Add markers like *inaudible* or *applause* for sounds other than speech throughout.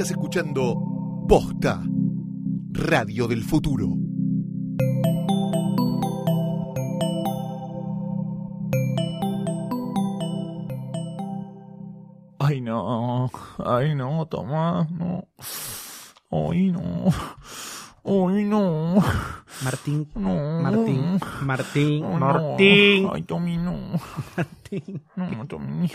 Estás escuchando Posta, Radio del Futuro. Ay, no. Ay, no, Tomás, no. Ay, no. Ay, no. Martín, No. Martín, Martín, no. Martín. Ay, Tommy, no. Martín. No, Tommy.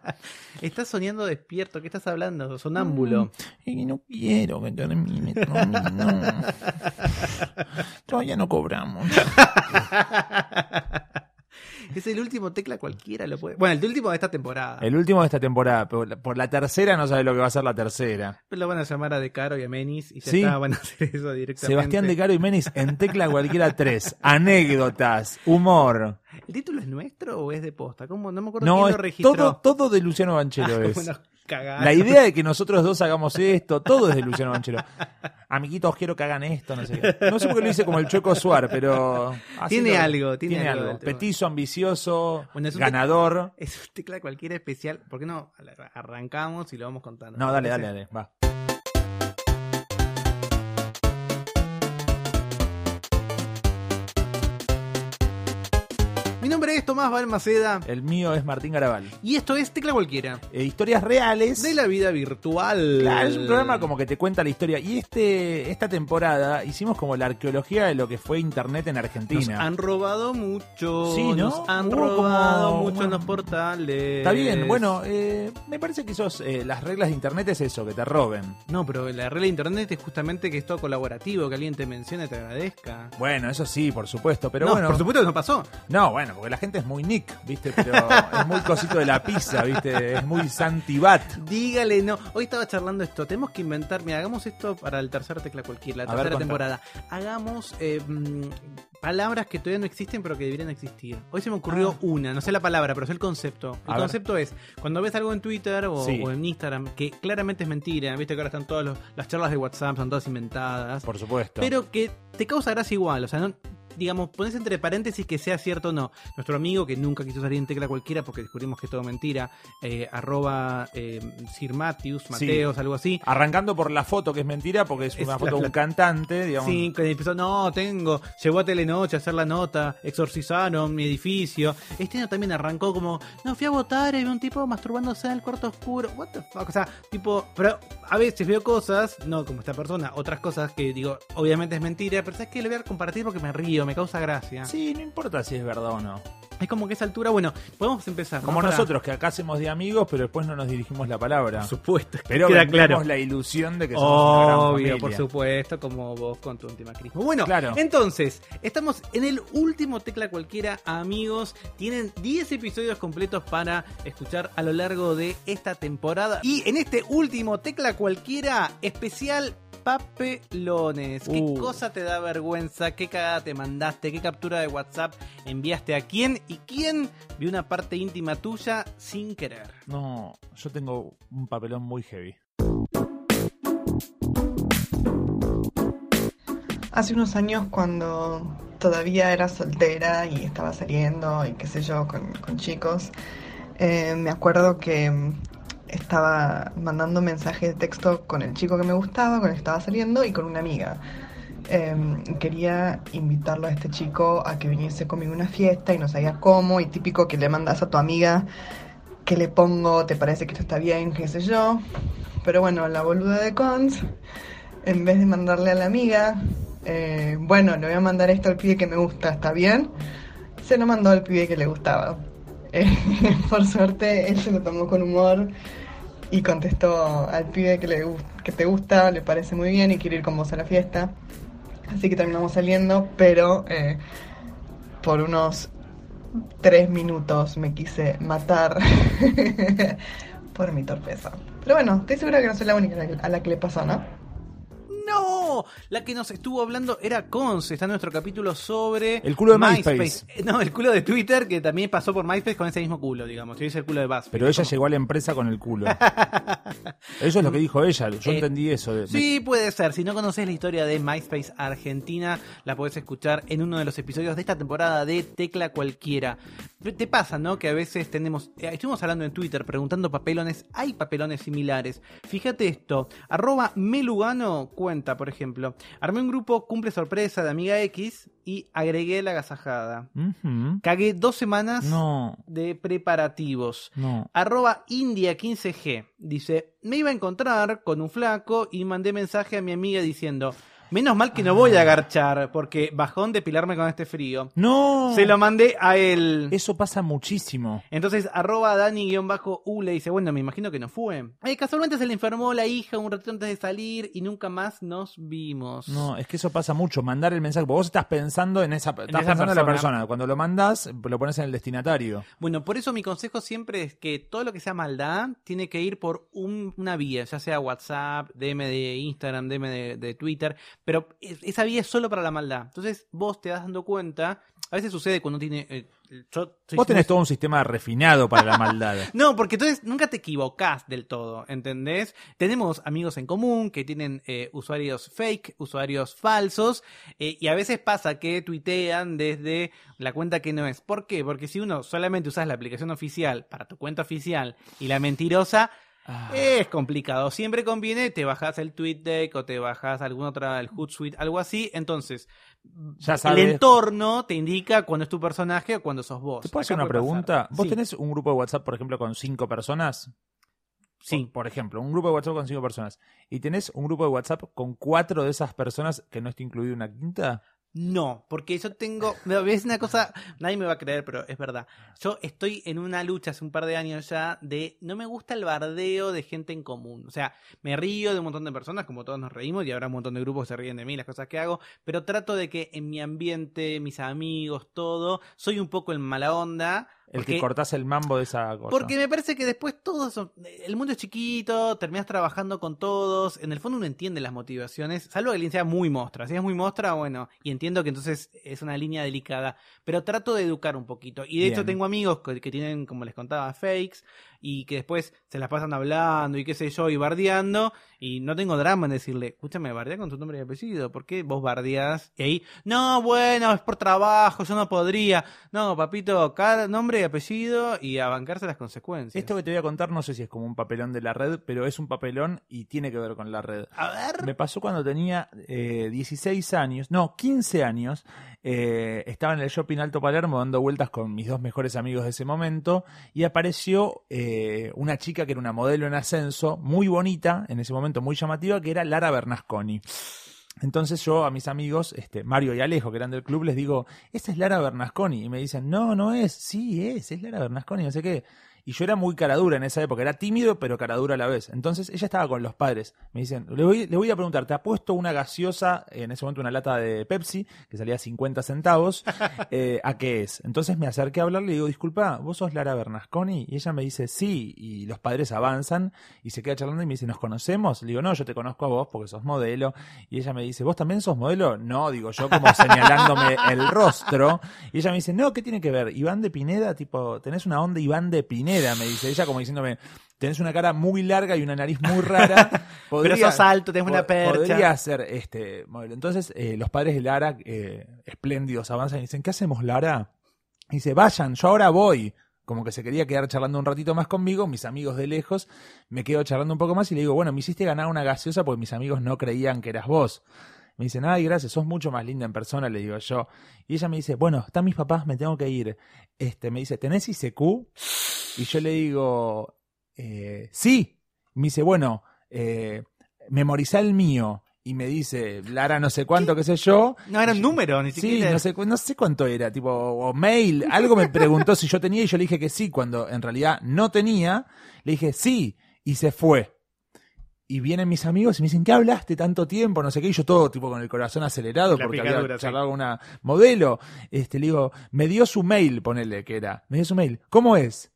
*laughs* Estás soñando despierto, ¿qué estás hablando? Sonámbulo. Y no quiero que termine, Tommy, no. *laughs* Todavía no cobramos. *laughs* Es el último tecla cualquiera lo puede. Bueno, el último de esta temporada. El último de esta temporada, pero la- por la tercera no sabe lo que va a ser la tercera. Lo van a llamar a De Caro y a Menis y ya Sí. está, van a hacer eso directamente. Sebastián De Caro y Menis en Tecla Cualquiera 3. Anécdotas, humor. ¿El título es nuestro o es de posta? ¿Cómo? No me acuerdo No, quién lo registró. todo, todo de Luciano Banchero Ah, es. como La idea de que nosotros dos hagamos esto, todo es de Luciano Banchero. Amiguitos, quiero que hagan esto, no sé qué. No sé por qué lo hice como el Choco Suar, pero... así Tiene lo- algo, tiene algo del tema. Petizo, ambicioso, Bueno, es un ganador. Es un tecla cualquiera especial. ¿Por qué no arrancamos y lo vamos contando? No, dale, ¿Te dale, dale, va. Nombre es Tomás Balmaceda El mío es Martín Garabal. y esto es Tecla Cualquiera. Eh, historias reales. De la vida virtual. Claro, es un programa como que te cuenta la historia. Y este esta temporada hicimos como la arqueología de lo que fue Internet en Nos Argentina. han robado mucho. Sí, ¿no? Nos han Hubo robado como- mucho en los portales. Está bien, bueno, eh, me parece que esos, eh, las reglas de Internet es eso, que te roben. No, pero la regla de internet es justamente que es todo colaborativo, que alguien te mencione y te agradezca. Bueno, eso sí, por supuesto, pero no, bueno. por supuesto que no pasó. No, bueno, porque la gente es muy Nick, ¿viste? Pero es muy cosito de la pizza, ¿viste? Es muy Santibat. Dígale no. Hoy estaba charlando esto. Tenemos que inventar. Mira, hagamos esto para el tercer tecla cualquiera, la A tercera temporada. Hagamos eh, mm, palabras que todavía no existen, pero que deberían existir. Hoy se me ocurrió Ah. una, no sé la palabra, pero sé el concepto. El A ver. concepto es: cuando ves algo en Twitter o, Sí. o en Instagram que claramente es mentira, viste que ahora están todas los- las charlas de WhatsApp, son todas inventadas, Por supuesto. pero que te causa gracia igual. O sea, no. Digamos, pones entre paréntesis que sea cierto o no. Nuestro amigo que nunca quiso salir en tecla cualquiera porque descubrimos que es todo mentira, eh, arroba eh, Sir Matthews, Sí. Mateos, algo así. Arrancando por la foto, que es mentira, porque es una foto de un cantante, digamos. Sí, que empezó, no, tengo, llegó a Telenoche a hacer la nota, exorcizaron mi edificio. Este año también arrancó como, no, fui a votar y vi un tipo masturbándose en el cuarto oscuro. What the fuck, o sea, tipo, pero a veces veo cosas, no como esta persona, otras cosas que digo, obviamente es mentira, pero sabes que lo voy a compartir porque me río, me causa gracia. Sí, no importa si es verdad o no. Es como que a esa altura, bueno, podemos empezar. ¿no? Como Para- nosotros, que acá hacemos de amigos, pero después no nos dirigimos la palabra. Por supuesto, es que Pero queda vendemos claro. la ilusión de que somos una gran Obvio, familia. por supuesto, como vos con tu antimacrismo. Bueno, Claro. entonces, estamos en el último tecla cualquiera, amigos. Tienen 10 episodios completos para escuchar a lo largo de esta temporada. Y en este último tecla cualquiera, especial papelones. ¿Qué Uh. cosa te da vergüenza? ¿Qué cagada te mandaste? ¿Qué captura de WhatsApp enviaste a quién? ¿Y quién vio una parte íntima tuya sin querer? No, yo tengo un papelón muy heavy. Hace unos años cuando todavía era soltera y estaba saliendo y qué sé yo con, con chicos, eh, me acuerdo que estaba mandando mensajes de texto con el chico que me gustaba, con el que estaba saliendo y con una amiga. Eh, quería invitarlo a este chico a que viniese conmigo a una fiesta y no sabía cómo y típico que le mandas a tu amiga que le pongo, te parece que esto está bien, qué sé yo. Pero bueno, la boluda de Cons, en vez de mandarle a la amiga, eh, bueno, le voy a mandar esto al pibe que me gusta, ¿está bien? Se lo mandó al pibe que le gustaba. *laughs* Por suerte, él se lo tomó con humor y contestó al pibe que, le, que te gusta, le parece muy bien y quiere ir con vos a la fiesta. Así que terminamos saliendo, pero eh, por unos tres minutos me quise matar *laughs* por mi torpeza. Pero bueno, estoy segura que no soy la única a la que le pasó, ¿no? ¡No! La que nos estuvo hablando era Cons. Está en nuestro capítulo sobre. El culo de MySpace. Eh, No, el culo de Twitter, que también pasó por MySpace con ese mismo culo, digamos. Hice el culo de Buzz. Pero ella llegó a la empresa con el culo. *laughs* Eso es lo que dijo ella. Yo Eh, entendí eso. de- Sí, puede ser. Si no conoces la historia de MySpace Argentina, la podés escuchar en uno de los episodios de esta temporada de Tecla Cualquiera. Te pasa, ¿no? Que a veces tenemos. eh, estuvimos hablando en Twitter preguntando papelones. ¿Hay papelones similares? Fíjate esto. Arroba Melugano cuenta, por ejemplo. Armé un grupo cumple sorpresa de Amiga X y agregué la agasajada. Ujú. Cagué dos semanas No, de preparativos. no. Arroba India15G dice, me iba a encontrar con un flaco y mandé mensaje a mi amiga diciendo, menos mal que no voy a agarchar porque bajón depilarme con este frío. No. Se lo mandé a él. Eso pasa muchísimo. Entonces, arroba Dani-U le dice, bueno, me imagino que no fue. Eh, casualmente se le enfermó la hija un ratito antes de salir y nunca más nos vimos. No, es que eso pasa mucho. Mandar el mensaje. porque Vos estás pensando en esa, estás pensando en la persona. persona. Cuando lo mandás, lo pones en el destinatario. Bueno, por eso mi consejo siempre es que todo lo que sea maldad tiene que ir por un- una vía, ya sea WhatsApp, DM de Instagram, DM de, de Twitter, pero es- esa vía es solo para la maldad. Entonces vos te vas dando cuenta, a veces sucede cuando tiene... eh, yo soy Vos tenés muy- todo un sistema refinado para la maldad. *laughs* No, porque entonces nunca te equivocás del todo, ¿entendés? Tenemos amigos en común que tienen eh, usuarios fake, usuarios falsos, eh, y a veces pasa que tuitean desde la cuenta que no es. ¿Por qué? Porque si uno solamente usas la aplicación oficial para tu cuenta oficial y la mentirosa, Ah. es complicado. Siempre conviene, te bajas el TweetDeck o te bajas alguna otra, el Hootsuite, algo así. Entonces, Ya el sabes. entorno te indica cuando es tu personaje o cuando sos vos. ¿Te puedo hacer una pregunta? pasar. ¿Vos Sí, tenés un grupo de WhatsApp, por ejemplo, con cinco personas? Sí. Por, por ejemplo, un grupo de WhatsApp con cinco personas. ¿Y tenés un grupo de WhatsApp con cuatro de esas personas que no está incluido una quinta? No, porque yo tengo, me- es una cosa, nadie me va a creer, pero es verdad. Yo estoy en una lucha hace un par de años ya de no me gusta el bardeo de gente en común. O sea, me río de un montón de personas, como todos nos reímos, y habrá un montón de grupos que se ríen de mí, las cosas que hago, pero trato de que en mi ambiente, mis amigos, todo, soy un poco el mala onda. El porque- que cortás el mambo de esa cosa. porque me parece que después todos son- el mundo es chiquito, terminas trabajando con todos, en el fondo uno entiende las motivaciones, salvo que alguien sea muy mostra, si es muy mostra, bueno, y entiendo que entonces es una línea delicada, pero trato de educar un poquito, y de hecho tengo amigos que, que tienen, como les contaba, fakes, y que después se las pasan hablando y qué sé yo, y bardeando, y no tengo drama en decirle, escúchame, bardea con tu nombre y apellido, ¿por qué vos bardeás? Y ahí, no, bueno, es por trabajo, yo no podría, no, papito, cada nombre y apellido y a bancarse las consecuencias. Esto que te voy a contar no sé si es como un papelón de la red, pero es un papelón y tiene que ver con la red. A ver. Me pasó cuando tenía eh, 16 años, no, 15 años. Eh, estaba en el shopping Alto Palermo dando vueltas con mis dos mejores amigos de ese momento y apareció eh, una chica que era una modelo en ascenso, muy bonita, en ese momento muy llamativa, que era Lara Bernasconi. Entonces yo a mis amigos, este, Mario y Alejo, que eran del club, les digo, esa es Lara Bernasconi. Y me dicen, no, no es, sí es, es Lara Bernasconi, no sé qué. Y yo era muy caradura en esa época, era tímido pero caradura a la vez. Entonces ella estaba con los padres. Me dicen, le voy, le voy a preguntar, ¿te ha puesto una gaseosa, en ese momento una lata de Pepsi, que salía 50 centavos, *laughs* eh, ¿a qué es? Entonces me acerqué a hablarle y le digo, disculpa, ¿vos sos Lara Bernasconi? Y ella me dice, sí, y los padres avanzan y se queda charlando y me dice, ¿nos conocemos? Le digo, no, yo te conozco a vos porque sos modelo. Y ella me dice, ¿vos también sos modelo? No, digo yo como *laughs* señalándome el rostro. Y ella me dice, no, ¿qué tiene que ver? Iván de Pineda, tipo, tenés una onda Iván de Pineda, me dice ella como diciéndome, tenés una cara muy larga y una nariz muy rara. *laughs* Pero sos alto, tenés una percha. Podría ser este modelo. Entonces, eh, los padres de Lara, eh, espléndidos, avanzan y dicen, ¿qué hacemos, Lara? Y dice, vayan, yo ahora voy. Como que se quería quedar charlando un ratito más conmigo, mis amigos de lejos, me quedo charlando un poco más y le digo, bueno, me hiciste ganar una gaseosa porque mis amigos no creían que eras vos. Me dicen, ay, gracias, sos mucho más linda en persona, le digo yo. Y ella me dice, bueno, están mis papás, me tengo que ir. Este, me dice, ¿tenés ICQ? Y yo le digo, eh, sí. Me dice, bueno, eh, memorizá el mío. Y me dice, Lara, no sé cuánto, qué sé yo. No era un número, ni Sí, siquiera. no sé, no sé cuánto era, tipo, o mail, algo me preguntó *laughs* si yo tenía y yo le dije que sí, cuando en realidad no tenía, le dije sí, y se fue. Y vienen mis amigos y me dicen, ¿qué hablaste tanto tiempo? No sé qué, y yo todo tipo con el corazón acelerado La porque picadura, había charlado con una modelo. Este, le digo, me dio su mail, ponele que era. Me dio su mail. ¿Cómo es?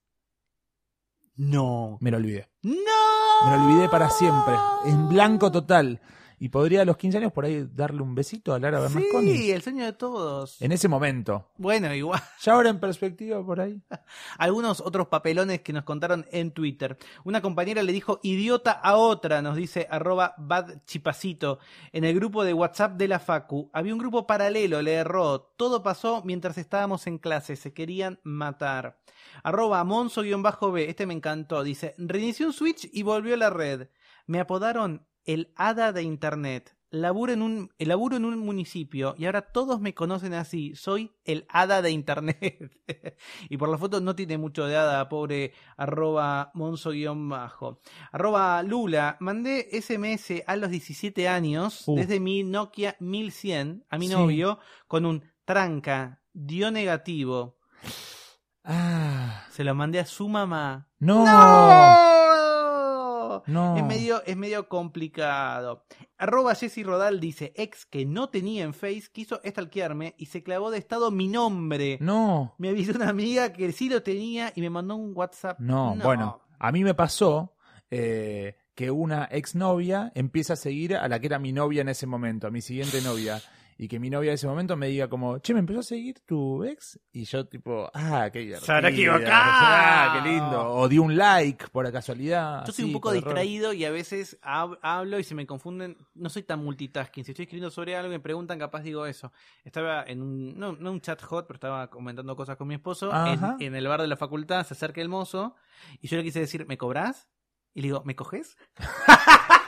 No. Me lo olvidé. ¡No! Me lo olvidé para siempre. En blanco total. Y podría a los 15 años por ahí darle un besito a Lara Bernasconi. Sí, el sueño de todos. En ese momento. Bueno, igual. Ya ahora en perspectiva por ahí. *laughs* Algunos otros papelones que nos contaron en Twitter. Una compañera le dijo idiota a otra, nos dice arroba badchipacito. En el grupo de WhatsApp de la Facu había un grupo paralelo, le erró. Todo pasó mientras estábamos en clase, se querían matar. Arroba monzo-b, este me encantó. Dice, reinició un switch y volvió a la red. Me apodaron el hada de internet. Laburo en un, laburo en un municipio y ahora todos me conocen así. Soy el hada de internet. *laughs* y por la foto no tiene mucho de hada, pobre arroba monzo-bajo. Arroba Lula, mandé SMS a los 17 años Uh. desde mi Nokia 1100 a mi Sí. novio con un tranca, dio negativo. Ah. Se lo mandé a su mamá. No. ¡No! No. Es medio, es medio complicado. Arroba Jessy Rodal dice, ex que no tenía en Face, quiso stalkearme y se clavó de estado mi nombre. No. Me avisó una amiga que sí lo tenía y me mandó un WhatsApp. No, bueno, a mí me pasó eh, que una exnovia empieza a seguir a la que era mi novia en ese momento, a mi siguiente novia. Y que mi novia en ese momento me diga como, che, ¿me empezó a seguir tu ex? Y yo tipo, ah, qué divertido. Se habrá equivocado. Ah, qué lindo. O di un like por casualidad. Yo soy así, un poco error. distraído y a veces hab- hablo y se me confunden. No soy tan multitasking. Si estoy escribiendo sobre algo y me preguntan, capaz digo eso. Estaba en un, no, no un chat hot, pero estaba comentando cosas con mi esposo. En, en el bar de la facultad se acerca el mozo y yo le quise decir, ¿me cobras? Y le digo, ¿me coges? *laughs*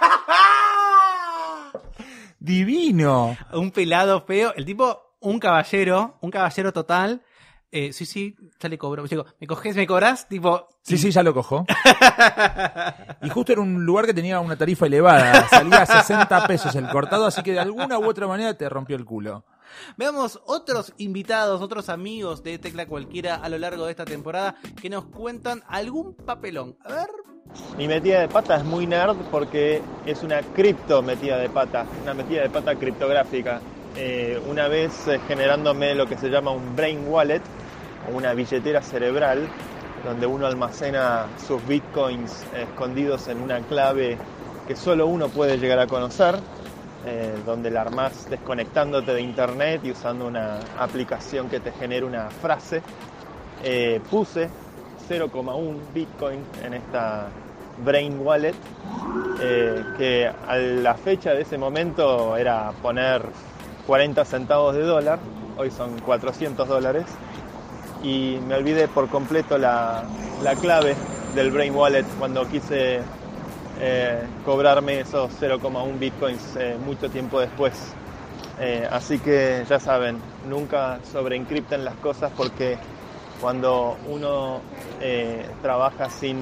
Divino. un pelado feo. El tipo, un caballero, un caballero total. Eh, sí, sí, ya le cobro. Digo, ¿me coges? ¿Me cobras? Tipo, Sí, sí, ya lo cojo. *laughs* Y justo era un lugar que tenía una tarifa elevada. Salía a 60 pesos el cortado, así que de alguna u otra manera te rompió el culo. Veamos otros invitados, otros amigos de Tecla Cualquiera a lo largo de esta temporada que nos cuentan algún papelón. A ver. Mi metida de pata es muy nerd porque es una cripto metida de pata, una metida de pata criptográfica. Eh, una vez eh, generándome lo que se llama un brain wallet, o una billetera cerebral, donde uno almacena sus bitcoins eh, escondidos en una clave que solo uno puede llegar a conocer, eh, donde la armás desconectándote de internet y usando una aplicación que te genera una frase. Puse 0,1 Bitcoin en esta Brain Wallet, eh, que a la fecha de ese momento era poner 40 centavos de dólar, hoy son 400 dólares, y me olvidé por completo la, la clave del Brain Wallet cuando quise eh, cobrarme esos 0,1 Bitcoins eh, mucho tiempo después. Eh, así que ya saben, nunca sobreencripten las cosas porque cuando uno eh, trabaja sin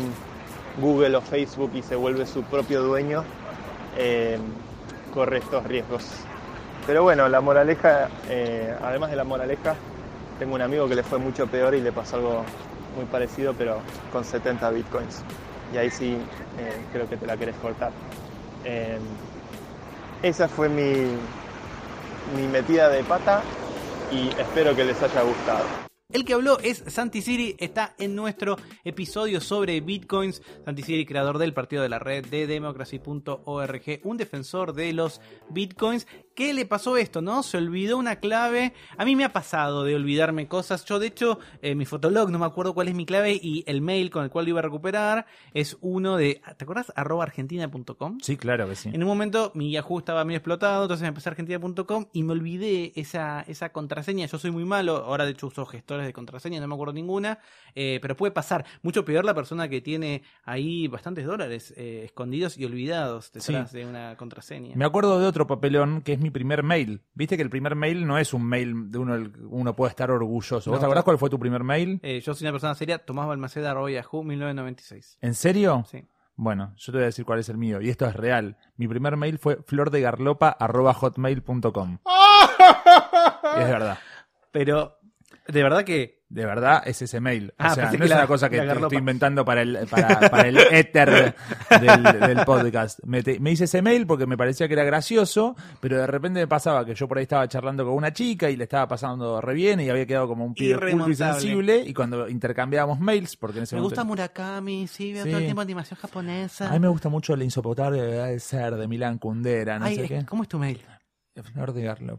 Google o Facebook y se vuelve su propio dueño, eh, corre estos riesgos. Pero bueno, la moraleja, eh, además de la moraleja, tengo un amigo que le fue mucho peor y le pasó algo muy parecido, pero con 70 bitcoins. Y ahí sí creo que te la querés cortar. Esa fue mi, mi metida de pata y espero que les haya gustado. El que habló es Santi Siri, está en nuestro episodio sobre bitcoins. Santi Siri, creador del partido de la red de democracy.org, un defensor de los bitcoins. ¿Qué le pasó esto, no? Se olvidó una clave. A mí me ha pasado de olvidarme cosas. Yo, de hecho, eh, mi fotolog, no me acuerdo cuál es mi clave y el mail con el cual lo iba a recuperar es uno de, ¿te acuerdas? arroba argentina.com. Sí, claro que sí. En un momento mi Yahoo estaba medio explotado, entonces me empecé a argentina.com y me olvidé esa, esa contraseña. Yo soy muy malo, ahora de hecho uso gestores de contraseña, no me acuerdo ninguna, eh, pero puede pasar. Mucho peor la persona que tiene ahí bastantes dólares eh, escondidos y olvidados detrás de una contraseña. Me acuerdo de otro papelón que es mi primer mail. Viste que el primer mail no es un mail de uno el que uno puede estar orgulloso. ¿Vos No, te acordás cuál fue tu primer mail? Eh, yo soy una persona seria, Tomás Balmaceda, arroba Yahoo, 1996. ¿En serio? Sí. Bueno, yo te voy a decir cuál es el mío. Y esto es real. Mi primer mail fue flordegarlopa.hotmail.com. *laughs* es verdad. Pero, de verdad que De verdad, es ese mail. O Ah, sea, pensé no es la- una cosa que te estoy inventando para el, para, para el éter *laughs* del, del podcast. Me, te- me hice ese mail porque me parecía que era gracioso, pero de repente me pasaba que yo por ahí estaba charlando con una chica y le estaba pasando re bien y había quedado como un pibe culto y sensible. Y cuando intercambiábamos mails, porque en ese Me momento... gusta Murakami, sí, veo Sí. todo el tiempo animación japonesa. A mí me gusta mucho la insoportable de ser de Milán Kundera, no Ay, sé qué. ¿Cómo es tu mail? Flor de Garlo.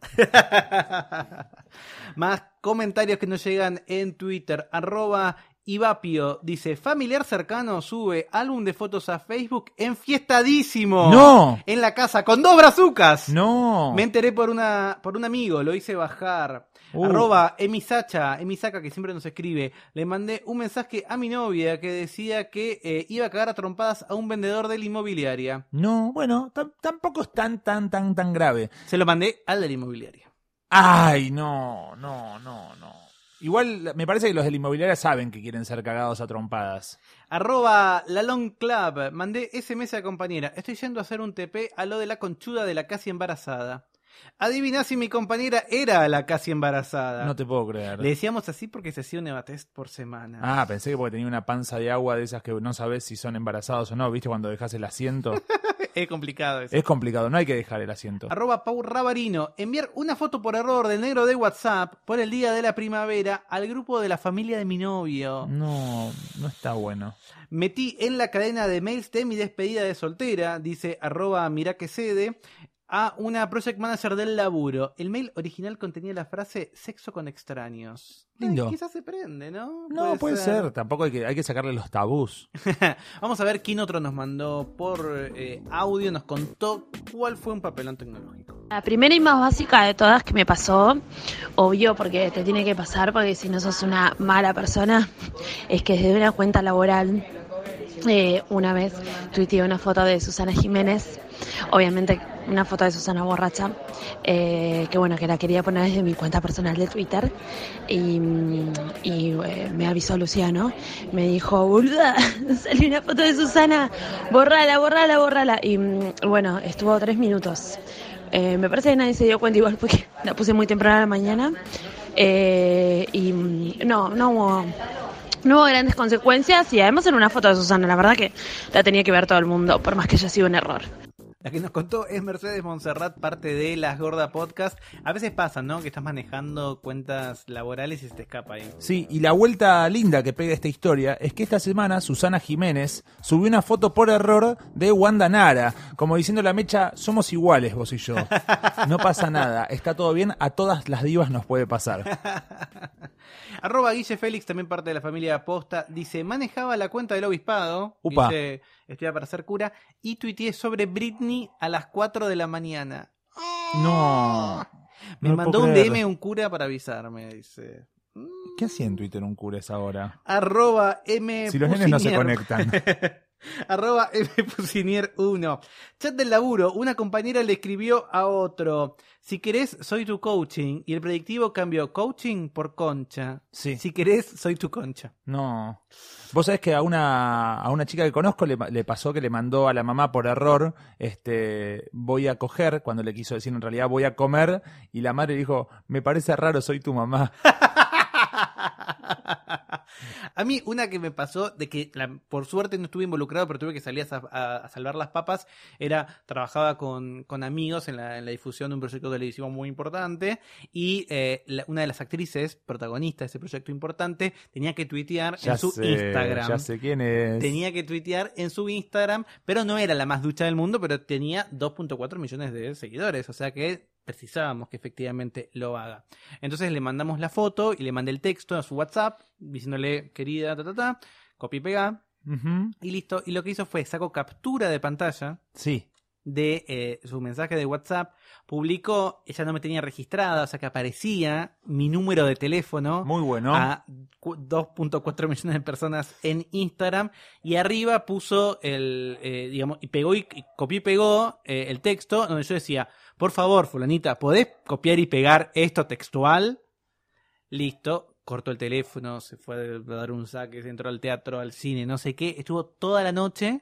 Más comentarios que nos llegan en Twitter. Arroba Ibapio dice, familiar cercano sube álbum de fotos a Facebook enfiestadísimo. ¡No! En la casa con dos brazucas. No. Me enteré por una por un amigo, lo hice bajar. Uh. Arroba Emisacha, Emisaka que siempre nos escribe. Le mandé un mensaje a mi novia que decía que eh, iba a cagar a trompadas a un vendedor de la inmobiliaria. No, bueno, tam- tampoco es tan, tan, tan, tan grave. Se lo mandé al de la inmobiliaria. Ay, no, no, no, no. Igual me parece que los de la inmobiliaria saben que quieren ser cagados a trompadas. Arroba la Long Club. Mandé SMS a compañera. Estoy yendo a hacer un TP a lo de la conchuda de la casi embarazada. Adivina si mi compañera era la casi embarazada. No te puedo creer. Le decíamos así porque se hacía un Evatest por semana. Ah, pensé que porque tenía una panza de agua de esas que no sabes si son embarazados o no, ¿viste? Cuando dejas el asiento. *laughs* Es complicado eso. es complicado, no hay que dejar el asiento. Arroba Pau Rabarino. Enviar una foto por error del negro de WhatsApp por el día de la primavera al grupo de la familia de mi novio. No, no está bueno. Metí en la cadena de mails de mi despedida de soltera, dice arroba mira que cede, a una project manager del laburo. El mail original contenía la frase sexo con extraños. Ay, Lindo. quizás se prende, ¿no? No, puede ser. Tampoco hay que, hay que sacarle los tabús. *laughs* Vamos a ver quién otro nos mandó por eh, audio, nos contó cuál fue un papelón tecnológico. La primera y más básica de todas que me pasó, obvio porque te tiene que pasar, porque si no sos una mala persona, es que desde una cuenta laboral, eh, una vez tuiteé una foto de Susana Jiménez, obviamente una foto de Susana borracha, eh, que bueno, que la quería poner desde mi cuenta personal de Twitter, y, y, eh, me avisó Luciano, me dijo, boluda, *laughs* salió una foto de Susana, borrala, borrala, borrala, y mm, bueno, estuvo tres minutos. Eh, me parece que nadie se dio cuenta igual porque *laughs* la puse muy temprano a la mañana. Eh, y mm, no, no hubo, no hubo grandes consecuencias y además en una foto de Susana, la verdad que la tenía que ver todo el mundo, por más que haya sido un error. La que nos contó es Mercedes Monserrat, parte de Las Gorda Podcast. A veces pasa, ¿no? Que estás manejando cuentas laborales y se te escapa ahí. Sí, y la vuelta linda que pega esta historia es que esta semana Susana Jiménez subió una foto por error de Wanda Nara, como diciendo la mecha, somos iguales vos y yo. *laughs* No pasa nada, está todo bien, a todas las divas nos puede pasar. *laughs* Arroba Guille Félix, también parte de la familia Posta, dice, manejaba la cuenta del obispado, Upa. dice, estudia para ser cura, y tuiteé sobre Britney a las 4 de la mañana. No. Me no mandó un creer. DM un cura para avisarme, dice. ¿Qué hacía en Twitter un cura a esa hora? Arroba M. Si los nenes no se conectan. *laughs* Arroba *laughs* M. Pusinier 1. Chat del laburo. Una compañera le escribió a otro. Si querés, soy tu coaching. Y el predictivo cambió coaching por concha. Sí. Si querés, soy tu concha. No. Vos sabés que a una, a una chica que conozco le, le pasó que le mandó a la mamá por error, este, voy a coger, cuando le quiso decir en realidad voy a comer, y la madre dijo, me parece raro, soy tu mamá. *laughs* *laughs* A mí, una que me pasó, de que la- por suerte no estuve involucrado, pero tuve que salir a, a- a salvar las papas, era, trabajaba con, con amigos en la, en la difusión de un proyecto televisivo muy importante, y eh, la- una de las actrices, protagonista de ese proyecto importante, tenía que tuitear en su sé, Instagram. Ya sé quién es. Tenía que tuitear en su Instagram, pero no era la más ducha del mundo, pero tenía 2.4 millones de seguidores, o sea que precisábamos que efectivamente lo haga. Entonces le mandamos la foto y le mandé el texto a su WhatsApp diciéndole, querida, ta, ta, ta, copia y pega, y listo. Y lo que hizo fue sacó captura de pantalla Sí. de eh, su mensaje de WhatsApp, publicó, ella no me tenía registrada, o sea que aparecía mi número de teléfono Muy bueno. a cu- 2.4 millones de personas en Instagram y arriba puso el, eh, digamos, y pegó y, y copió y pegó eh, el texto donde yo decía, por favor, fulanita, ¿podés copiar y pegar esto textual? Listo, cortó el teléfono, se fue a dar un saque, se entró al teatro, al cine, no sé qué, estuvo toda la noche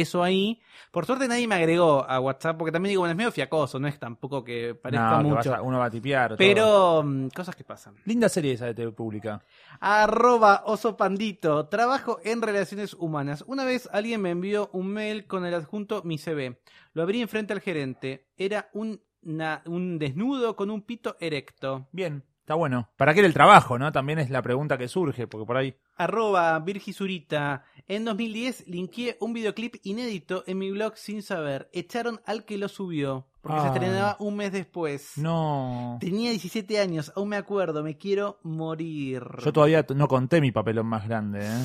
eso ahí. Por suerte nadie me agregó a WhatsApp, porque también digo, bueno, es medio fiacoso, no es tampoco que parezca No, que mucho. vas a- uno va a tipear. pero mm, cosas que pasan. Linda serie esa de TV Pública. Arroba oso pandito. Trabajo en relaciones humanas. Una vez alguien me envió un mail con el adjunto mi CV. Lo abrí enfrente al gerente. Era un, na- un desnudo con un pito erecto. Bien, está bueno. ¿Para qué era el trabajo, no? También es la pregunta que surge, porque por ahí. Arroba Virgisurita. En 2010 linkeé un videoclip inédito en mi blog sin saber. Echaron al que lo subió. Porque se estrenaba un mes después. No. Tenía 17 años, aún me acuerdo, me quiero morir. Yo todavía no conté mi papelón más grande, ¿eh?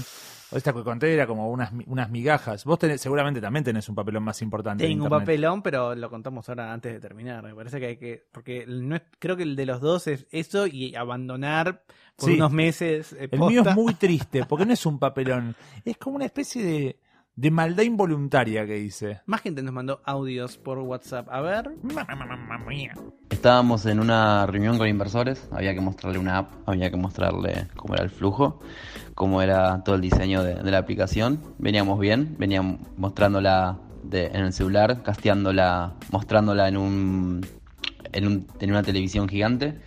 Esta que conté era como unas, unas migajas. Vos tenés, seguramente también tenés un papelón más importante. en Tengo un papelón, pero lo contamos ahora antes de terminar. Me parece que hay que. Porque no es- creo que el de los dos es eso y abandonar por Sí. unos meses. eh, El mío es muy triste, porque no es *laughs* un papelón. Es como una especie de, de maldad involuntaria que hice. Más gente nos mandó audios por WhatsApp. A ver. Estábamos en una reunión con inversores, había que mostrarle una app, había que mostrarle cómo era el flujo, cómo era todo el diseño de, de la aplicación. Veníamos bien, veníamos mostrándola de- en el celular, casteándola, mostrándola en un, en un- en una televisión gigante.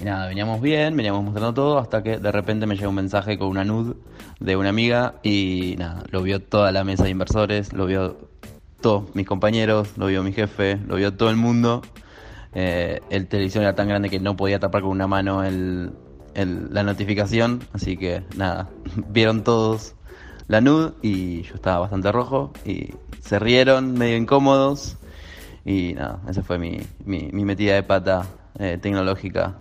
Y nada, veníamos bien, veníamos mostrando todo, hasta que de repente me llega un mensaje con una nud de una amiga y nada, lo vio toda la mesa de inversores, lo vio todos mis compañeros, lo vio mi jefe, lo vio todo el mundo. Eh, el televisión era tan grande que no podía tapar con una mano el, la notificación, así que nada, *laughs* vieron todos la nud y yo estaba bastante rojo y se rieron medio incómodos y nada, esa fue mi, mi, mi metida de pata eh, tecnológica.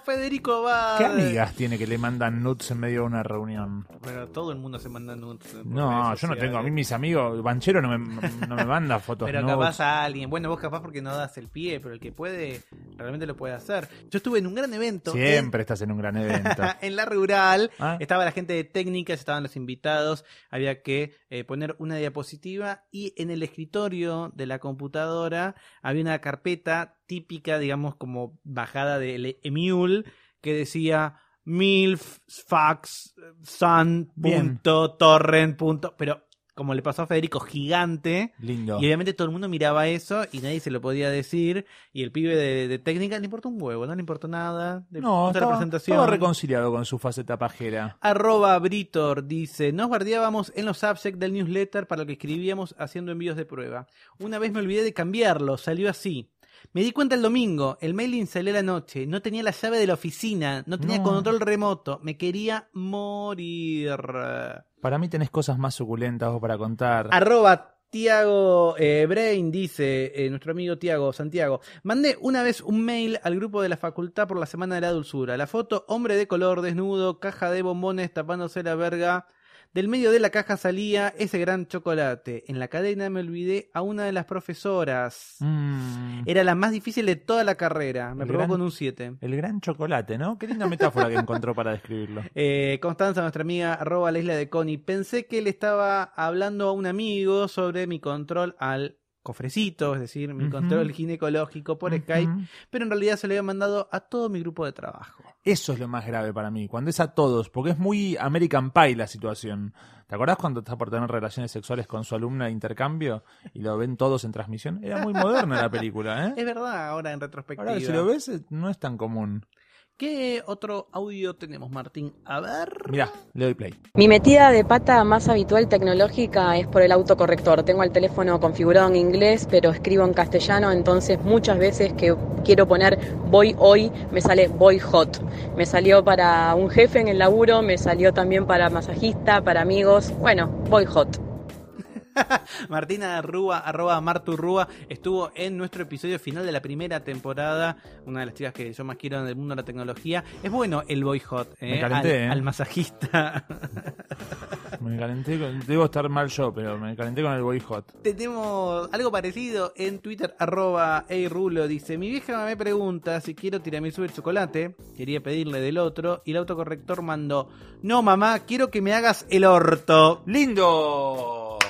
¡No! Federico va. ¿Qué amigas tiene que le mandan nudes en medio de una reunión? Pero todo el mundo se manda nudes. por No, yo no tengo. A mí mis amigos, Banchero no me, no me manda *laughs* fotos Pero nudes. capaz a alguien. Bueno, vos capaz porque no das el pie, pero el que puede, realmente lo puede hacer. Yo estuve en un gran evento. en- Siempre estás en un gran *laughs* evento. en la rural Ah. estaba la gente de técnicas, estaban los invitados, había que eh, poner una diapositiva y en el escritorio de la computadora había una carpeta típica, digamos, como bajada del Emule que decía milf, fax, sun, punto, torrent, punto, pero como le pasó a Federico, gigante. Lindo. Y obviamente todo el mundo miraba eso y nadie se lo podía decir. Y el pibe de, de técnica le importó un huevo, no le importó nada. Le No, estaba, presentación. estaba reconciliado con su faceta pajera. Arroba Britor dice, nos bardeábamos en los subjects del newsletter para lo que escribíamos haciendo envíos de prueba. Una vez me olvidé de cambiarlo, salió así. Me di cuenta el domingo, el mailing salió la noche, no tenía la llave de la oficina, no tenía No. control remoto, me quería morir. Para mí tenés cosas más suculentas vos para contar. Arroba Tiago eh, Brain dice, eh, nuestro amigo Tiago Santiago, mandé una vez un mail al grupo de la facultad por la Semana de la Dulzura. La foto, hombre de color, desnudo, caja de bombones tapándose la verga. Del medio de la caja salía ese gran chocolate. En la cadena me olvidé a una de las profesoras. Mm, Era la más difícil de toda la carrera. Me El probó gran- con un 7. el gran chocolate, ¿no? Qué linda metáfora que encontró para describirlo. *laughs* Eh, Constanza, nuestra amiga, arroba la isla de Connie. Pensé que le estaba hablando a un amigo sobre mi control al cofrecito, es decir, mi Ujú. control ginecológico por Skype, pero en realidad se lo había mandado a todo mi grupo de trabajo. Eso es lo más grave para mí, cuando es a todos, porque es muy American Pie la situación. ¿Te acordás cuando está por tener relaciones sexuales con su alumna de intercambio y lo ven todos en transmisión? Era muy moderna la película, ¿eh? *laughs* Es verdad, ahora en retrospectiva. Ahora, si lo ves, eh, no es tan común. ¿Qué otro audio tenemos, Martín? A ver. Mirá, le doy play. Mi metida de pata más habitual tecnológica es por el autocorrector. Tengo el teléfono configurado en inglés, pero escribo en castellano, entonces muchas veces que quiero poner voy hoy, me sale voy hot. Me salió para un jefe en el laburo, me salió también para masajista, para amigos. Bueno, voy hot. *laughs* Martina Rúa, arroba Marturrúa, estuvo en nuestro episodio final de la primera temporada, una de las chicas que yo más quiero en el mundo de la tecnología. Es bueno el boyhot, ¿eh? Me calenté, al, ¿eh? al masajista. *laughs* Me calenté, con- debo estar mal yo, pero me calenté con el boycott. Tenemos algo parecido en Twitter, arroba Rulo dice, mi vieja me pregunta si quiero tiramisú de chocolate, quería pedirle del otro, y el autocorrector mandó, no mamá, quiero que me hagas el orto. ¡Lindo!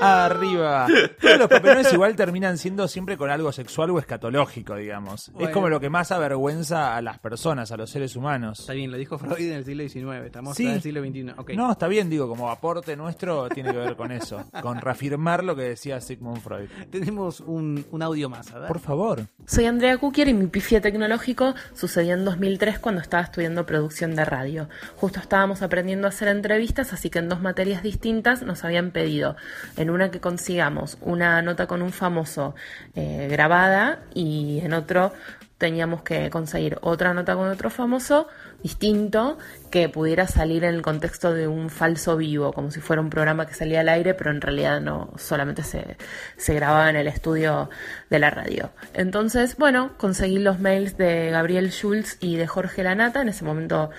Arriba. *laughs* Todos los papelones igual terminan siendo siempre con algo sexual o escatológico, digamos. Es como lo que más avergüenza a las personas, a los seres humanos. Está bien, lo dijo Freud en el siglo XIX. Estamos Sí. en el siglo XXI. No, está bien, digo, como aporte nuestro tiene que ver con eso, con reafirmar lo que decía Sigmund Freud. Tenemos un, un audio más, a ver. Por favor. Soy Andrea Kukier y mi pifia tecnológico sucedió en 2003 cuando estaba estudiando producción de radio. Justo estábamos aprendiendo a hacer entrevistas, así que en dos materias distintas nos habían pedido, en una que consigamos una nota con un famoso eh, grabada y en otro teníamos que conseguir otra nota con otro famoso distinto que pudiera salir en el contexto de un falso vivo, como si fuera un programa que salía al aire, pero en realidad no, solamente se, se grababa en el estudio de la radio. Entonces, bueno, conseguí los mails de Gabriel Schulz y de Jorge Lanata, en ese momento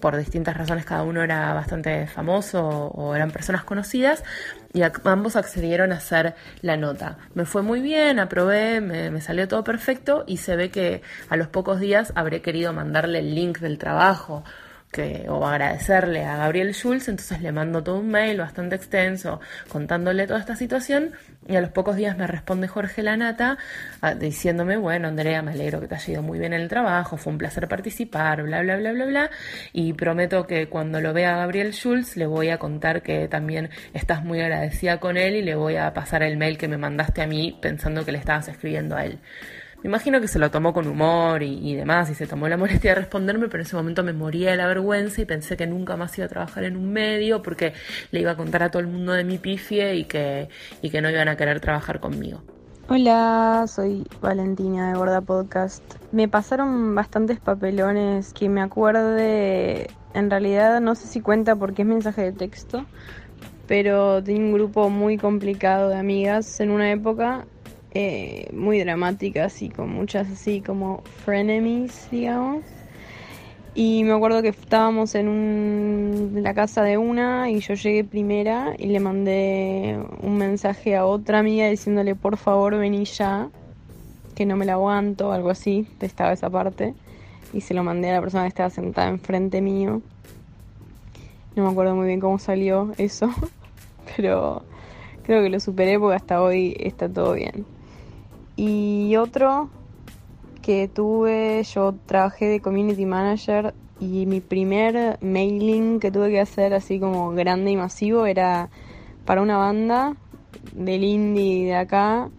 por distintas razones cada uno era bastante famoso o eran personas conocidas y ambos accedieron a hacer la nota. Me fue muy bien, aprobé, me, me salió todo perfecto y se ve que a los pocos días habré querido mandarle el link del trabajo que, o agradecerle a Gabriel Schulz, entonces le mando todo un mail bastante extenso contándole toda esta situación y a los pocos días me responde Jorge Lanata ah, diciéndome, bueno Andrea, me alegro que te haya ido muy bien en el trabajo, fue un placer participar, bla, bla, bla, bla, bla, y prometo que cuando lo vea Gabriel Schulz le voy a contar que también estás muy agradecida con él y le voy a pasar el mail que me mandaste a mí pensando que le estabas escribiendo a él. Me imagino que se lo tomó con humor y, demás y se tomó la molestia de responderme, pero en ese momento me moría de la vergüenza y pensé que nunca más iba a trabajar en un medio porque le iba a contar a todo el mundo de mi pifie y que, y que no iban a querer trabajar conmigo. Hola, soy Valentina de Gorda Podcast. Me pasaron bastantes papelones que me acuerde, en realidad no sé si cuenta porque es mensaje de texto, pero tenía un grupo muy complicado de amigas en una época eh, muy dramáticas y con muchas así como frenemies, digamos. Y me acuerdo que estábamos en, un- la casa de una y yo llegué primera y le mandé un mensaje a otra amiga diciéndole por favor vení ya, que no me la aguanto, algo así, estaba esa parte. Y se lo mandé a la persona que estaba sentada enfrente mío. No me acuerdo muy bien cómo salió eso, *laughs* pero creo que lo superé porque hasta hoy está todo bien. Y otro que tuve, yo trabajé de community manager y mi primer mailing que tuve que hacer así como grande y masivo era para una banda del indie de acá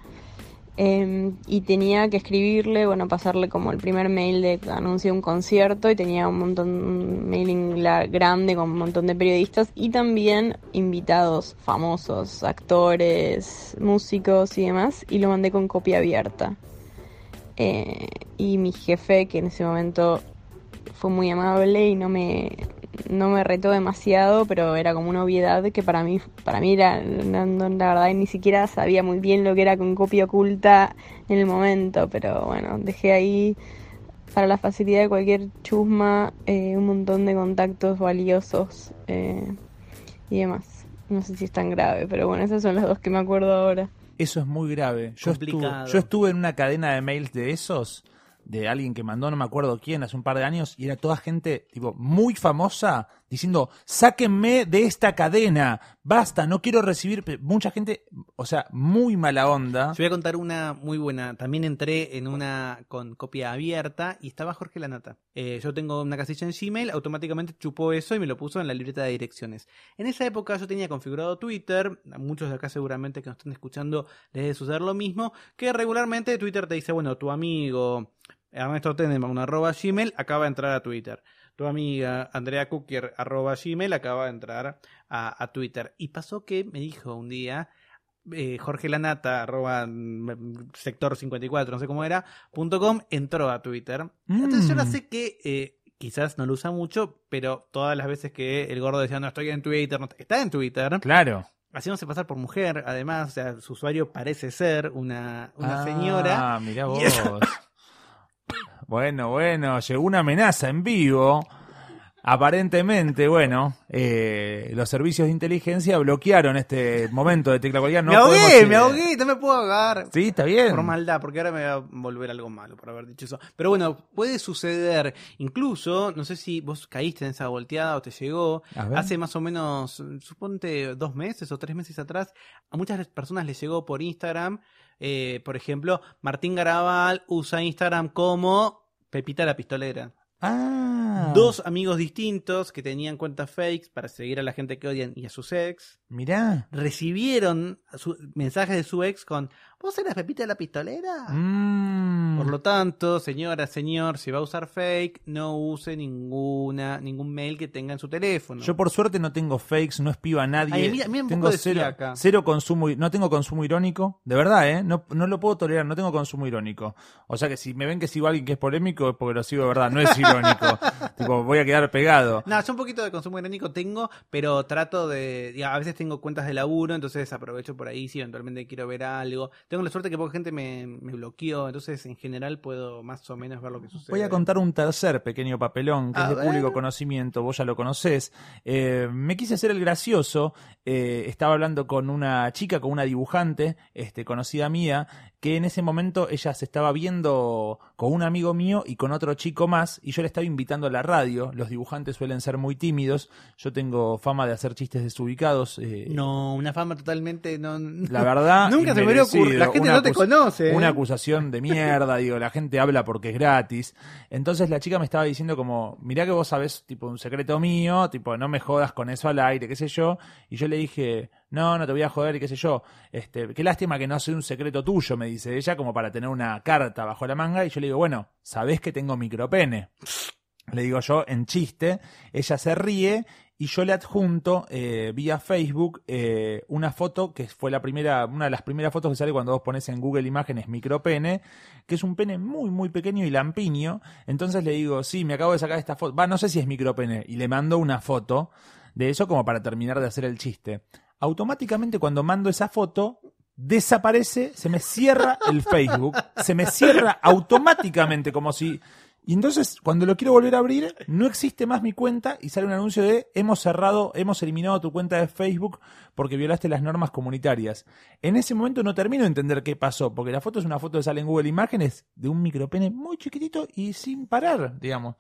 eh, y tenía que escribirle, bueno, pasarle como el primer mail de anuncio de un concierto y tenía un montón, mailing grande con un montón de periodistas y también invitados famosos, actores, músicos y demás y lo mandé con copia abierta. Eh, y mi jefe, que en ese momento fue muy amable y no me, no me retó demasiado, pero era como una obviedad que para mí, para mí era, no- no, la verdad, ni siquiera sabía muy bien lo que era con copia oculta en el momento, pero bueno, dejé ahí para la facilidad de cualquier chusma eh, un montón de contactos valiosos eh, y demás. No sé si es tan grave, pero bueno, esas son las dos que me acuerdo ahora. Eso es muy grave. Yo estuve, yo estuve en una cadena de mails de esos, de alguien que mandó, no me acuerdo quién, hace un par de años, y era toda gente, tipo, muy famosa, diciendo, sáquenme de esta cadena, basta, no quiero recibir, mucha gente, o sea, muy mala onda. Yo voy a contar una muy buena. También entré en una con copia abierta y estaba Jorge Lanata. Eh, yo tengo una casilla en Gmail, automáticamente chupó eso y me lo puso en la libreta de direcciones. En esa época yo tenía configurado Twitter, muchos de acá seguramente que nos están escuchando les debe suceder lo mismo, que regularmente Twitter te dice, bueno, tu amigo Ernesto Tenenbaum, arroba Gmail, acaba de entrar a Twitter. Tu amiga Andrea Cookier, arroba Gmail, acaba de entrar a, a Twitter. Y pasó que me dijo un día, eh, Jorge Lanata, arroba mm, sector 54, no sé cómo era, punto com, entró a Twitter. Entonces yo Mm. ya sé que eh, quizás no lo usa mucho, pero todas las veces que el gordo decía, no estoy en Twitter, no, está en Twitter, Claro. haciéndose pasar por mujer, además, o sea, su usuario parece ser una, una Ah, señora. mirá Y vos. Bueno, bueno, llegó una amenaza en vivo. Aparentemente, bueno, eh, los servicios de inteligencia bloquearon este momento de tecla cualquiera. No me ahogué, me ahogué, no me puedo ahogar. Sí, está bien. Por maldad, porque ahora me va a volver algo malo por haber dicho eso. Pero bueno, puede suceder. Incluso, no sé si vos caíste en esa volteada o te llegó. Hace más o menos, suponte, dos meses o tres meses atrás, a muchas personas les llegó por Instagram. Eh, por ejemplo, Martín Garabal usa Instagram como Pepita la Pistolera. Ah. Dos amigos distintos que tenían cuentas fakes para seguir a la gente que odian y a sus ex Mirá. recibieron su- mensajes de su ex con ¿Vos eras Pepita la Pistolera? Mm. Por lo tanto, señora, señor, si va a usar fake, no use ninguna ningún mail que tenga en su teléfono. Yo por suerte no tengo fakes, no espío a nadie. Ay, mira- mira un tengo cero, fiaca. cero consumo, no tengo consumo irónico, de verdad, ¿eh? No, no lo puedo tolerar, no tengo consumo irónico. O sea que si me ven que sigo a alguien que es polémico es porque lo sigo de verdad, no es irónico. *laughs* tipo, voy a quedar pegado. No, yo un poquito de consumo irónico tengo, pero trato de. a veces tengo cuentas de laburo, entonces aprovecho por ahí si eventualmente quiero ver algo. Tengo la suerte que poca gente me, me bloqueó, entonces en general puedo más o menos ver lo que sucede. Voy a contar un tercer pequeño papelón que A es de ver. público conocimiento, vos ya lo conocés. Eh, me quise hacer el gracioso, eh, estaba hablando con una chica, con una dibujante, este, conocida mía, que en ese momento ella se estaba viendo con un amigo mío y con otro chico más, y yo le estaba invitando a la radio. Los dibujantes suelen ser muy tímidos, yo tengo fama de hacer chistes desubicados. eh, No, una fama totalmente. No, la verdad. *laughs* Nunca se me hubiera ocurrido. La gente Una no te conoce. ¿eh? Una acusación de mierda, digo, la gente habla porque es gratis. Entonces la chica me estaba diciendo como, mirá que vos sabés, tipo, un secreto mío, tipo, no me jodas con eso al aire, qué sé yo. Y yo le dije, no, no te voy a joder y qué sé yo. Este, qué lástima que no sea un secreto tuyo, me dice ella, como para tener una carta bajo la manga. Y yo le digo, bueno, sabés que tengo micropene. Le digo yo en chiste, ella se ríe y yo le adjunto eh, vía Facebook eh, una foto que fue la primera, una de las primeras fotos que sale cuando vos pones en Google Imágenes micropene, que es un pene muy muy pequeño y lampiño. Entonces le digo, sí, me acabo de sacar esta foto, va, no sé si es micropene, y le mando una foto de eso como para terminar de hacer el chiste. Automáticamente cuando mando esa foto, desaparece, se me cierra el Facebook, se me cierra automáticamente como si... Y entonces, cuando lo quiero volver a abrir, no existe más mi cuenta y sale un anuncio de hemos cerrado, hemos eliminado tu cuenta de Facebook porque violaste las normas comunitarias. En ese momento no termino de entender qué pasó, porque la foto es una foto que sale en Google Imágenes de un micropene muy chiquitito y sin parar, digamos.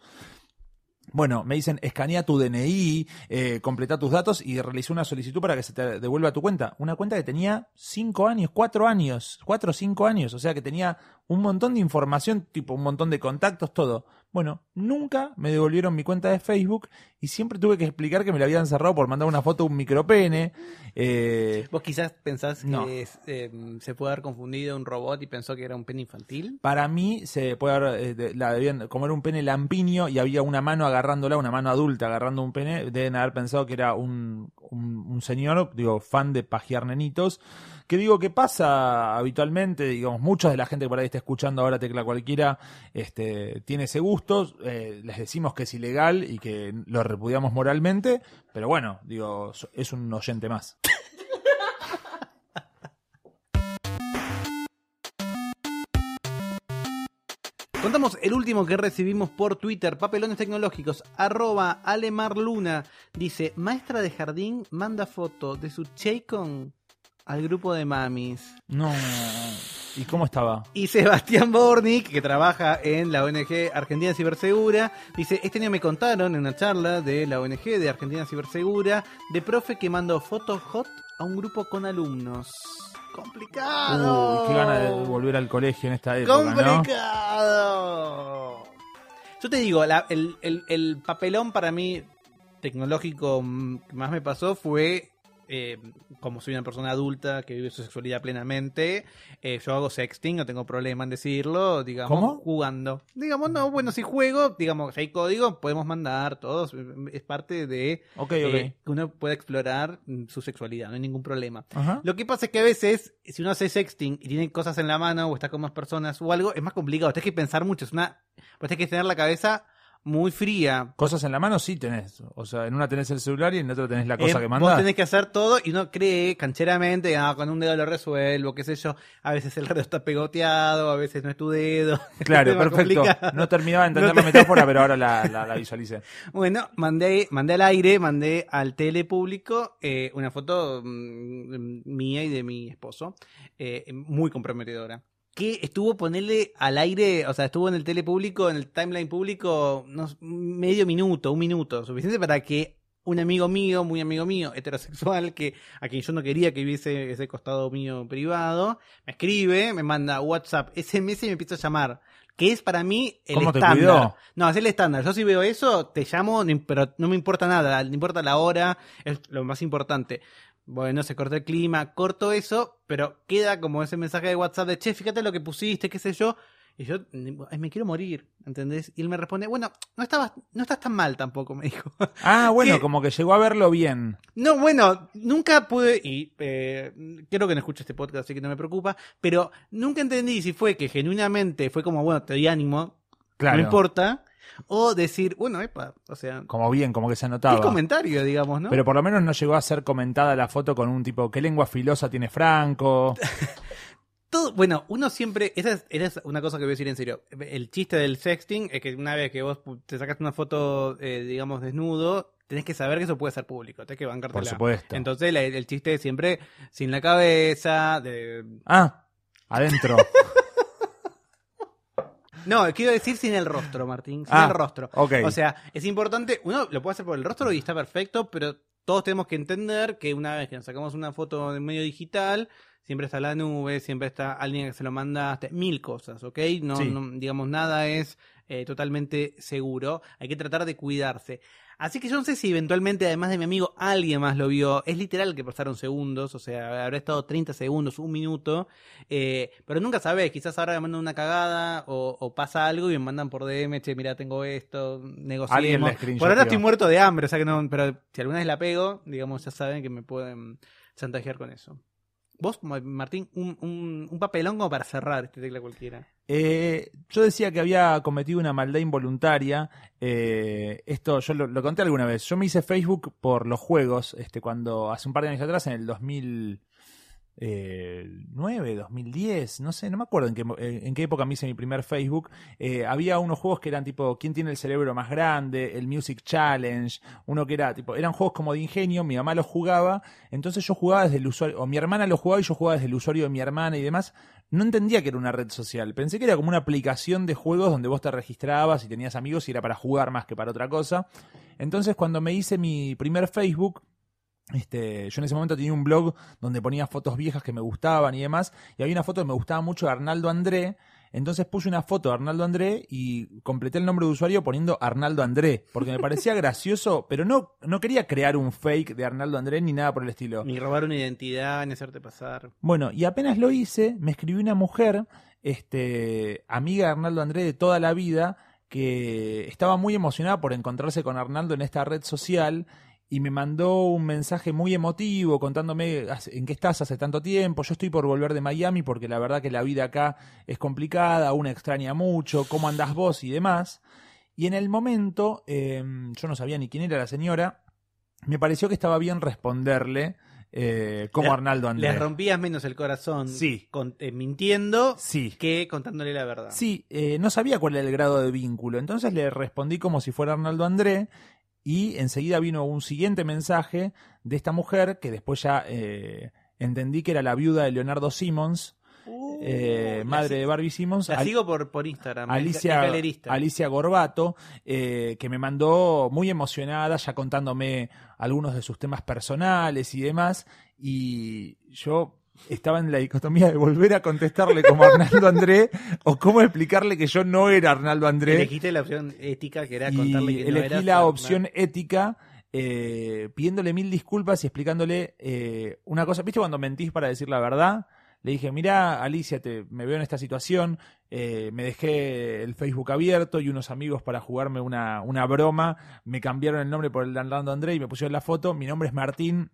Bueno, me dicen, escanea tu DNI, eh, tus datos y realicé una solicitud para que se te devuelva tu cuenta. Una cuenta que tenía 5 años, 4 años, 4 o 5 años, o sea que tenía un montón de información, tipo un montón de contactos, todo. Bueno, nunca me devolvieron mi cuenta de Facebook y siempre tuve que explicar que me la habían cerrado por mandar una foto de un micropene. Eh, Vos quizás pensás No. que es, eh, se puede haber confundido un robot y pensó que era un pene infantil. Para mí se puede haber, eh, de- la debían, como era un pene lampiño y había una mano agarrándola, una mano adulta agarrando un pene, deben haber pensado que era un, un, un señor, digo, fan de pajear nenitos, que digo que pasa habitualmente, digamos, mucha de la gente que por ahí está escuchando ahora Tecla Cualquiera, este, tiene ese gusto, eh, les decimos que es ilegal y que lo repudiamos moralmente, pero bueno, digo, es un oyente más. *laughs* Contamos el último que recibimos por Twitter, papelones tecnológicos, arroba alemarluna. Dice, maestra de jardín manda foto de su Chaycon al grupo de mamis. No. ¿Y cómo estaba? Y Sebastián Bornik, que trabaja en la ONG Argentina Cibersegura, dice, este año me contaron en una charla de la ONG de Argentina Cibersegura, de profe que mandó fotos hot a un grupo con alumnos. Complicado. Uy, qué gana de volver al colegio en esta época, ¿no? Complicado. Yo te digo, la- el, el- el papelón para mí tecnológico que más me pasó fue, eh, como soy una persona adulta que vive su sexualidad plenamente, eh, yo hago sexting, no tengo problema en decirlo, digamos, ¿Cómo? jugando. Digamos, no, bueno, si juego, digamos, si hay código, podemos mandar todos, es parte de ok. eh, que uno pueda explorar su sexualidad, no hay ningún problema. Ajá. Lo que pasa es que a veces, si uno hace sexting y tiene cosas en la mano o está con más personas o algo, es más complicado. Tienes que pensar mucho. Es una. Pues tienes que tener la cabeza muy fría. Cosas en la mano sí tenés. O sea, en una tenés el celular y en otra tenés la cosa Eh, que Vos mandás. tenés que hacer todo y uno cree cancheramente, ah, con un dedo lo resuelvo, qué sé yo. A veces el dedo está pegoteado, a veces no es tu dedo. *laughs* Claro, perfecto. complicado. No terminaba de entender No la metáfora, pero ahora la, la, la visualicé. *laughs* Bueno, mandé, mandé al aire, mandé al tele público eh, una foto mm, mía y de mi esposo, eh, muy comprometedora. Que estuvo ponerle al aire, o sea, estuvo en el tele público, en el timeline público, unos medio minuto, un minuto, suficiente para que un amigo mío, muy amigo mío, *laughs* heterosexual, que a quien yo no quería que viese ese costado mío privado, me escribe, me manda WhatsApp, SMS y me empieza a llamar. Que es para mí el ¿Cómo te estándar. cuidó? No, es el estándar. Yo si veo eso, te llamo, pero no me importa nada, no importa la hora, es lo más importante. Bueno, se cortó el clima, corto eso, pero queda como ese mensaje de WhatsApp de, che, fíjate lo que pusiste, qué sé yo. Y yo "Ay, me quiero morir, ¿entendés? Y él me responde, bueno, no estabas, no estás tan mal tampoco, me dijo. Ah, *laughs* bueno, como que llegó a verlo bien. No, bueno, nunca pude, y eh, creo que no escucho este podcast, así que no me preocupa, pero nunca entendí si fue que genuinamente fue como, bueno, te doy ánimo, Claro. no importa, o decir, bueno, epa, o sea, Como bien, como que se anotaba. comentario, digamos, ¿no? Pero por lo menos no llegó a ser comentada la foto con un tipo, ¿qué lengua filosa tiene Franco? *laughs* Todo, bueno, uno siempre, esa es, esa es una cosa que voy a decir en serio. El chiste del sexting es que una vez que vos te sacaste una foto, eh, digamos, desnudo, tenés que saber que eso puede ser público, tenés que bancártela. Por supuesto. Entonces la- el chiste es siempre sin la cabeza, de... Ah, adentro. *laughs* No, quiero decir sin el rostro, Martín, sin Ah, el rostro. ok. O sea, es importante, uno lo puede hacer por el rostro y está perfecto, pero todos tenemos que entender que una vez que nos sacamos una foto de medio digital, siempre está la nube, siempre está alguien que se lo mandaste, mil cosas, ¿ok? No, Sí. no- digamos, nada es eh, totalmente seguro, hay que tratar de cuidarse. Así que yo no sé si eventualmente, además de mi amigo, alguien más lo vio. Es literal que pasaron segundos, o sea, habrá estado 30 segundos, un minuto, eh, pero nunca sabes, quizás ahora me mandan una cagada o, o pasa algo y me mandan por DM, che, mira, tengo esto, screenshoteó. Por ahora estoy muerto de hambre, o sea que no, pero si alguna vez la pego, digamos, ya saben que me pueden chantajear con eso. Vos, Ma- Martín, un, un, un papelón como para cerrar este tecla cualquiera. Eh, yo decía que había cometido una maldad involuntaria. Eh, esto yo lo, lo conté alguna vez. Yo me hice Facebook por los juegos, este, cuando hace un par de años atrás, en el 2009, 2010, no sé, no me acuerdo en qué, eh, en qué época me hice mi primer Facebook. Eh, había unos juegos que eran tipo ¿Quién tiene el cerebro más grande? El Music Challenge, uno que era tipo, eran juegos como de ingenio, mi mamá los jugaba, entonces yo jugaba desde el usuario, o mi hermana los jugaba y yo jugaba desde el usuario de mi hermana y demás. No entendía que era una red social, pensé que era como una aplicación de juegos donde vos te registrabas y tenías amigos y era para jugar más que para otra cosa. Entonces cuando me hice mi primer Facebook, este, yo en ese momento tenía un blog donde ponía fotos viejas que me gustaban y demás, y había una foto que me gustaba mucho de Arnaldo André, entonces puse una foto de Arnaldo André y completé el nombre de usuario poniendo Arnaldo André, porque me parecía *laughs* gracioso, pero no, no quería crear un fake de Arnaldo André ni nada por el estilo. Ni robar una identidad, ni hacerte pasar. Bueno, y apenas lo hice, me escribió una mujer, este, amiga de Arnaldo André de toda la vida, que estaba muy emocionada por encontrarse con Arnaldo en esta red social y me mandó un mensaje muy emotivo contándome "Hace- en qué estás hace tanto tiempo. Yo estoy por volver de Miami porque la verdad que la vida acá es complicada, una extraña mucho, cómo andás vos y demás. Y en el momento, eh, yo no sabía ni quién era la señora, me pareció que estaba bien responderle eh, como Le- Arnaldo André. Les rompías menos el corazón Sí. con- eh, mintiendo Sí. que contándole la verdad. Sí, eh, no sabía cuál era el grado de vínculo, entonces le respondí como si fuera Arnaldo André y enseguida vino un siguiente mensaje de esta mujer que después ya eh, entendí que era la viuda de Leonardo Simmons, Uh, eh, madre de Barbie Simmons. La sigo por, por Instagram. Alicia. Alicia Gorbato, eh, que me mandó muy emocionada, ya contándome algunos de sus temas personales y demás, y yo estaba en la dicotomía de volver a contestarle como Arnaldo André o cómo explicarle que yo no era Arnaldo André Elegiste la opción ética que era contarle que no elegí la opción ética eh, pidiéndole mil disculpas y explicándole eh, una cosa. ¿Viste cuando mentís para decir la verdad? Le dije, mira, Alicia, te, me veo en esta situación, eh, me dejé el Facebook abierto y unos amigos para jugarme una, una broma me cambiaron el nombre por el de Arnaldo André y me pusieron la foto. Mi nombre es Martín,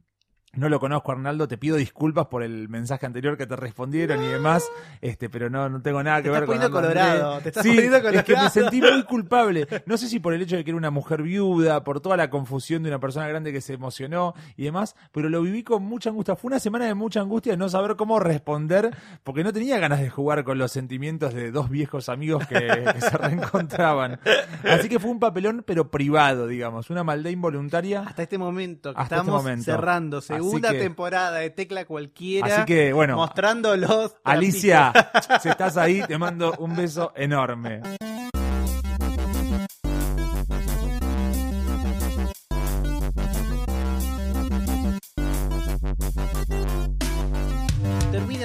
No lo conozco, Arnaldo. Te pido disculpas por el mensaje anterior que te respondieron y demás. Este, pero no, no tengo nada que Te ver estás con colorado, te estás Sí, poniendo Es que me colorado. sentí muy *laughs* culpable. No sé si por el hecho de que era una mujer viuda, por toda la confusión de una persona grande que se emocionó y demás, pero lo viví con mucha angustia. Fue una semana de mucha angustia de no saber cómo responder, porque no tenía ganas de jugar con los sentimientos de dos viejos amigos que, que se *laughs* reencontraban. Así que fue un papelón, pero privado, digamos, una maldad involuntaria. Hasta este momento, que Hasta este estamos momento. cerrando Así segunda que- temporada de Tecla Cualquiera. Así que, bueno, mostrando los Alicia, si estás ahí, te mando un beso enorme.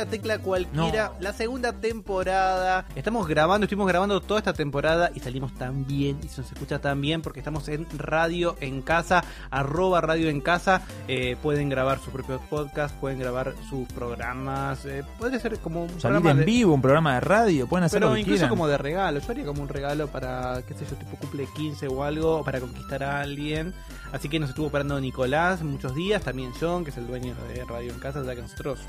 Tecla Cualquiera, la segunda temporada. Estamos grabando, estuvimos grabando toda esta temporada y salimos tan bien y se nos escucha tan bien porque estamos en Radio en Casa, arroba Radio en Casa. Eh, pueden grabar sus propios podcasts, pueden grabar sus programas. eh, puede ser como un Salir programa en de- vivo, un programa de radio, pueden hacer Pero lo que incluso quieran. como de regalo. Yo haría como un regalo para, qué sé yo, tipo cumple 15 o algo, para conquistar a alguien. Así que nos estuvo operando Nicolás muchos días, también John, que es el dueño de Radio en Casa, ya que nosotros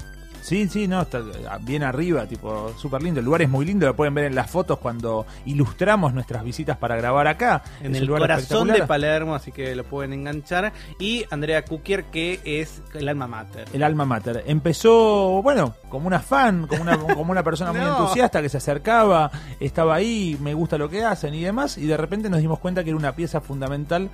Sí, sí, no, está bien arriba, tipo, súper lindo. El lugar es muy lindo, lo pueden ver en las fotos cuando ilustramos nuestras visitas para grabar acá. en Es el corazón de. Palermo, así que lo pueden enganchar. Y Andrea Kukier, que es el alma mater. El alma mater. Empezó, bueno, como una fan, como una, como una persona *laughs* muy No. entusiasta que se acercaba, estaba ahí, me gusta lo que hacen y demás, y de repente nos dimos cuenta que era una pieza fundamental.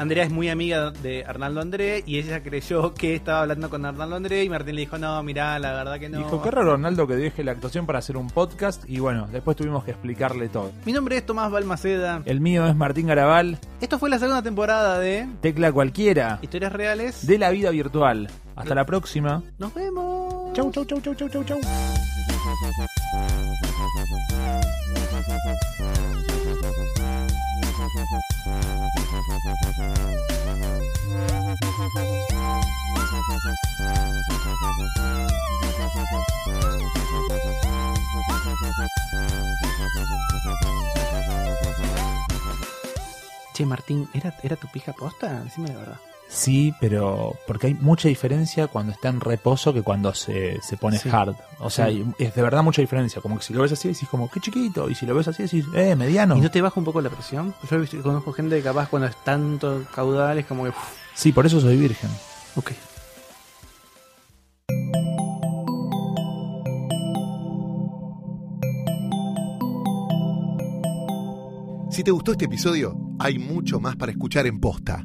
Andrea es muy amiga de Arnaldo André y ella creyó que estaba hablando con Arnaldo André y Martín le dijo, no, mirá, la verdad que no. Dijo, qué raro Ronaldo que deje la actuación para hacer un podcast, y bueno, después tuvimos que explicarle todo. Mi nombre es Tomás Balmaceda. El mío es Martín Garabal, Esto fue la segunda temporada de tecla cualquiera, Historias Reales. de la vida virtual. Hasta la próxima. Nos vemos. Chau, chau, chau, chau, chau, chau, chau. Che, Martín, ¿era, ¿era tu pija posta? Decime la verdad. Sí, pero porque hay mucha diferencia cuando está en reposo que cuando se, se pone Sí. hard. O sea, Sí. es de verdad mucha diferencia. Como que si lo ves así decís como, qué chiquito. Y si lo ves así decís, eh, mediano. ¿Y no te baja un poco la presión? Yo conozco gente que capaz cuando es tanto caudal es como que... uf, Sí, por eso soy virgen. ok. Si te gustó este episodio, hay mucho más para escuchar en Posta.